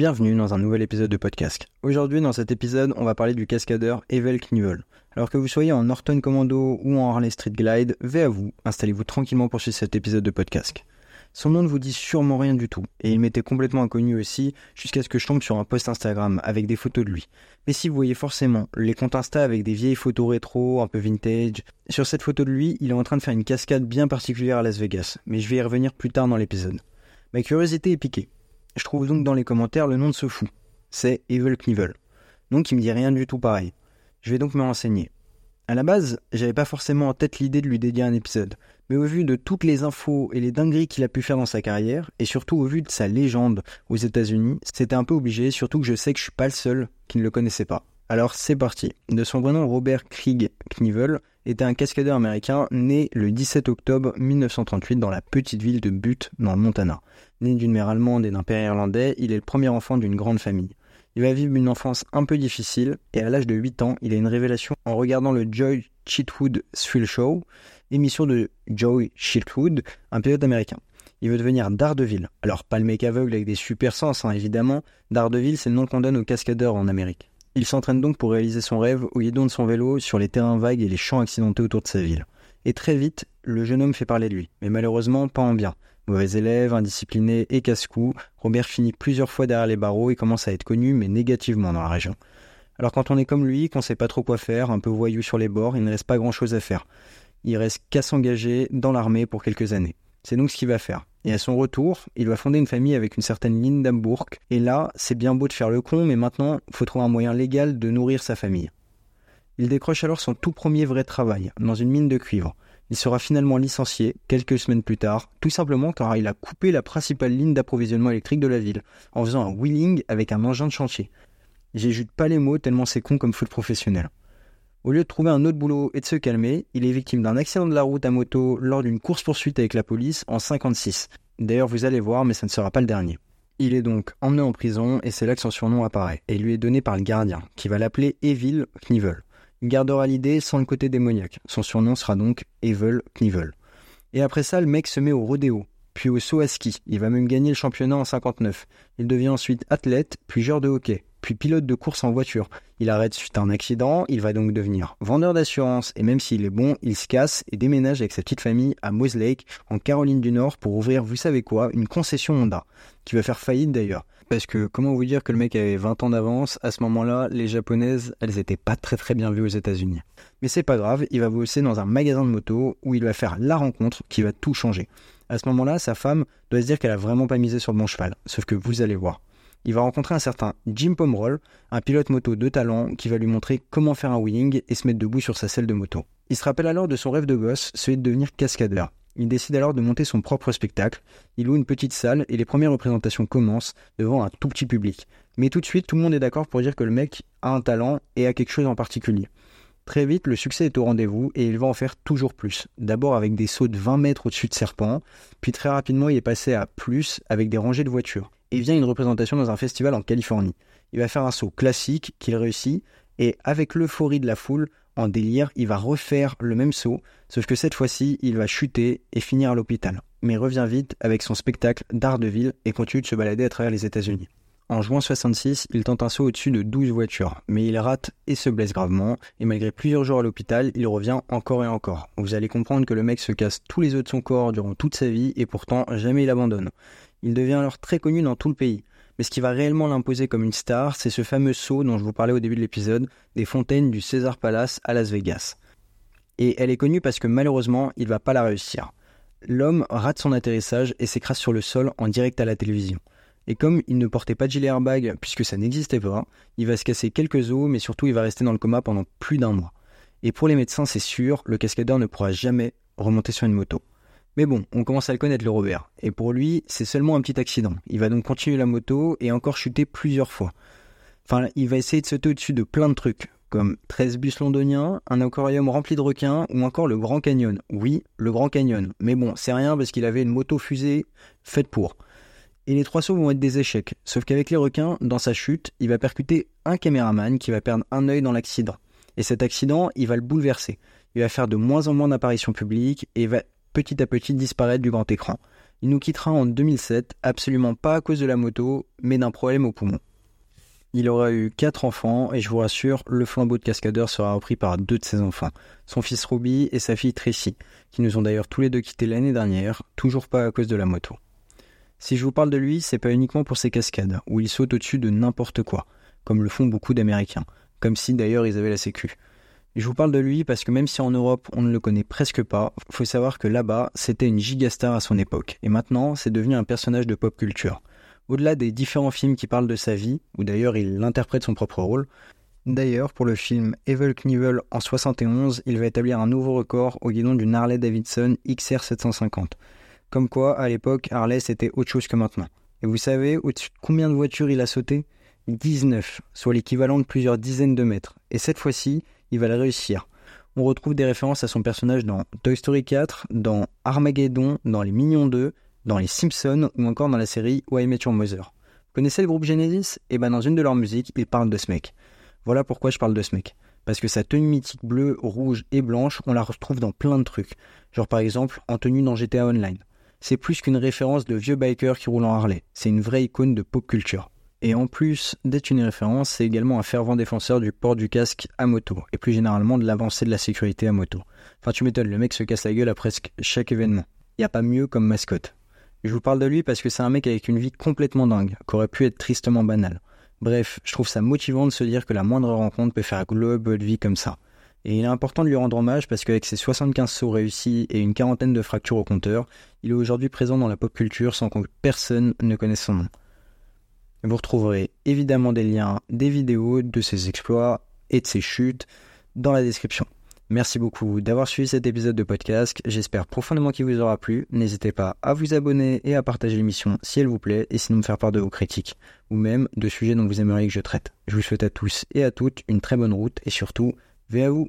Bienvenue dans un nouvel épisode de podcast. Aujourd'hui, dans cet épisode, on va parler du cascadeur Evel Knievel. Alors que vous soyez en Norton Commando ou en Harley Street Glide, vais à vous, installez-vous tranquillement pour suivre cet épisode de podcast. Son nom ne vous dit sûrement rien du tout, et il m'était complètement inconnu aussi, jusqu'à ce que je tombe sur un post Instagram avec des photos de lui. Mais si vous voyez forcément les comptes Insta avec des vieilles photos rétro, un peu vintage, sur cette photo de lui, il est en train de faire une cascade bien particulière à Las Vegas, mais je vais y revenir plus tard dans l'épisode. Ma curiosité est piquée. Je trouve donc dans les commentaires le nom de ce fou. C'est Evil Knievel. Donc il me dit rien du tout pareil. Je vais donc me renseigner. À la base, j'avais pas forcément en tête l'idée de lui dédier un épisode, mais au vu de toutes les infos et les dingueries qu'il a pu faire dans sa carrière, et surtout au vu de sa légende aux États-Unis, c'était un peu obligé, surtout que je sais que je suis pas le seul qui ne le connaissait pas. Alors c'est parti. De son vrai nom, Robert Krieg Knievel était un cascadeur américain né le 17 octobre 1938 dans la petite ville de Butte, dans le Montana. Né d'une mère allemande et d'un père irlandais, il est le premier enfant d'une grande famille. Il va vivre une enfance un peu difficile et à l'âge de 8 ans, il a une révélation en regardant le Joy Cheatwood Thrill Show, émission de Joy Cheatwood, un pilote américain. Il veut devenir Daredevil. Alors pas le mec aveugle avec des super sens, hein, évidemment. Daredevil, c'est le nom qu'on donne aux cascadeurs en Amérique. Il s'entraîne donc pour réaliser son rêve au guidon de son vélo sur les terrains vagues et les champs accidentés autour de sa ville. Et très vite, le jeune homme fait parler de lui, mais malheureusement pas en bien. Mauvais élève, indiscipliné et casse-cou, Robert finit plusieurs fois derrière les barreaux et commence à être connu, mais négativement dans la région. Alors quand on est comme lui, qu'on sait pas trop quoi faire, un peu voyou sur les bords, il ne reste pas grand chose à faire. Il reste qu'à s'engager dans l'armée pour quelques années. C'est donc ce qu'il va faire. Et à son retour, il va fonder une famille avec une certaine Linda Bourke. Et là, c'est bien beau de faire le con, mais maintenant, il faut trouver un moyen légal de nourrir sa famille. Il décroche alors son tout premier vrai travail, dans une mine de cuivre. Il sera finalement licencié quelques semaines plus tard, tout simplement car il a coupé la principale ligne d'approvisionnement électrique de la ville, en faisant un wheeling avec un engin de chantier. J'ajoute pas les mots tellement c'est con comme foot professionnel. Au lieu de trouver un autre boulot et de se calmer, il est victime d'un accident de la route à moto lors d'une course-poursuite avec la police en 56. D'ailleurs, vous allez voir, mais ça ne sera pas le dernier. Il est donc emmené en prison et c'est là que son surnom apparaît, et lui est donné par le gardien, qui va l'appeler Evil Knievel. Il gardera l'idée sans le côté démoniaque. Son surnom sera donc Evil Knievel. Et après ça, le mec se met au rodéo, puis au saut à ski. Il va même gagner le championnat en 59. Il devient ensuite athlète, puis joueur de hockey puis pilote de course en voiture. Il arrête suite à un accident, il va donc devenir vendeur d'assurance, et même s'il est bon, il se casse et déménage avec sa petite famille à Moose Lake, en Caroline du Nord, pour ouvrir, vous savez quoi, une concession Honda, qui va faire faillite d'ailleurs. Parce que comment vous dire que le mec avait 20 ans d'avance, à ce moment-là, les japonaises, elles étaient pas très très bien vues aux États-Unis. Mais c'est pas grave, il va bosser dans un magasin de moto où il va faire la rencontre qui va tout changer. À ce moment-là, sa femme doit se dire qu'elle a vraiment pas misé sur le bon cheval, sauf que vous allez voir il va rencontrer un certain Jim Pomerol, un pilote moto de talent qui va lui montrer comment faire un wheeling et se mettre debout sur sa selle de moto. Il se rappelle alors de son rêve de gosse, celui de devenir cascadeur. Il décide alors de monter son propre spectacle. Il loue une petite salle et les premières représentations commencent devant un tout petit public. Mais tout de suite, tout le monde est d'accord pour dire que le mec a un talent et a quelque chose en particulier. Très vite, le succès est au rendez-vous et il va en faire toujours plus. D'abord avec des sauts de 20 mètres au-dessus de serpents, puis très rapidement il est passé à plus avec des rangées de voitures et vient une représentation dans un festival en Californie. Il va faire un saut classique qu'il réussit et avec l'euphorie de la foule, en délire, il va refaire le même saut, sauf que cette fois-ci, il va chuter et finir à l'hôpital. Mais revient vite avec son spectacle d'art de ville et continue de se balader à travers les États-Unis. En juin 66, il tente un saut au-dessus de 12 voitures, mais il rate et se blesse gravement, et malgré plusieurs jours à l'hôpital, il revient encore et encore. Vous allez comprendre que le mec se casse tous les os de son corps durant toute sa vie, et pourtant jamais il abandonne. Il devient alors très connu dans tout le pays. Mais ce qui va réellement l'imposer comme une star, c'est ce fameux saut dont je vous parlais au début de l'épisode, des fontaines du César Palace à Las Vegas. Et elle est connue parce que malheureusement, il va pas la réussir. L'homme rate son atterrissage et s'écrase sur le sol en direct à la télévision. Et comme il ne portait pas de gilet airbag puisque ça n'existait pas, il va se casser quelques os, mais surtout il va rester dans le coma pendant plus d'un mois. Et pour les médecins, c'est sûr, le cascadeur ne pourra jamais remonter sur une moto. Mais bon, on commence à le connaître le Robert. Et pour lui, c'est seulement un petit accident. Il va donc continuer la moto et encore chuter plusieurs fois. Enfin, il va essayer de sauter au-dessus de plein de trucs, comme 13 bus londoniens, un aquarium rempli de requins ou encore le Grand Canyon. Oui, le Grand Canyon. Mais bon, c'est rien parce qu'il avait une moto fusée faite pour. Et les trois sauts vont être des échecs. Sauf qu'avec les requins, dans sa chute, il va percuter un caméraman qui va perdre un œil dans l'accident. Et cet accident, il va le bouleverser. Il va faire de moins en moins d'apparitions publiques et va petit à petit disparaître du grand écran. Il nous quittera en 2007, absolument pas à cause de la moto, mais d'un problème au poumon. Il aura eu quatre enfants et je vous rassure, le flambeau de cascadeur sera repris par deux de ses enfants, son fils Robbie et sa fille Tracy, qui nous ont d'ailleurs tous les deux quittés l'année dernière, toujours pas à cause de la moto. Si je vous parle de lui, c'est pas uniquement pour ses cascades, où il saute au-dessus de n'importe quoi, comme le font beaucoup d'Américains, comme si d'ailleurs ils avaient la sécu. Je vous parle de lui parce que même si en Europe on ne le connaît presque pas, faut savoir que là-bas c'était une gigastar à son époque, et maintenant c'est devenu un personnage de pop culture. Au-delà des différents films qui parlent de sa vie, où d'ailleurs il interprète son propre rôle, D'ailleurs, pour le film Evil Knievel en 71, il va établir un nouveau record au guidon d'une Harley Davidson XR 750. Comme quoi, à l'époque, Harley c'était autre chose que maintenant. Et vous savez au-dessus de combien de voitures il a sauté? 19, soit l'équivalent de plusieurs dizaines de mètres. Et cette fois-ci, il va le réussir. On retrouve des références à son personnage dans Toy Story 4, dans Armageddon, dans Les Mignons 2, dans Les Simpsons ou encore dans la série Why Met Your Mother. Vous connaissez le groupe Genesis? Et eh ben dans une de leurs musiques, ils parlent de ce mec. Voilà pourquoi je parle de ce mec. Parce que sa tenue mythique bleue, rouge et blanche, on la retrouve dans plein de trucs. Genre par exemple en tenue dans GTA Online. C'est plus qu'une référence de vieux biker qui roule en Harley. C'est une vraie icône de pop culture. Et en plus d'être une référence, c'est également un fervent défenseur du port du casque à moto, et plus généralement de l'avancée de la sécurité à moto. Enfin, tu m'étonnes, le mec se casse la gueule à presque chaque événement. Y a pas mieux comme mascotte. Je vous parle de lui parce que c'est un mec avec une vie complètement dingue, qui aurait pu être tristement banale. Bref, je trouve ça motivant de se dire que la moindre rencontre peut faire global vie comme ça. Et il est important de lui rendre hommage parce qu'avec ses 75 sauts réussis et une quarantaine de fractures au compteur, il est aujourd'hui présent dans la pop culture sans que personne ne connaisse son nom. Vous retrouverez évidemment des liens, des vidéos de ses exploits et de ses chutes dans la description. Merci beaucoup d'avoir suivi cet épisode de podcast. J'espère profondément qu'il vous aura plu. N'hésitez pas à vous abonner et à partager l'émission si elle vous plaît et sinon me faire part de vos critiques ou même de sujets dont vous aimeriez que je traite. Je vous souhaite à tous et à toutes une très bonne route et surtout, à vous.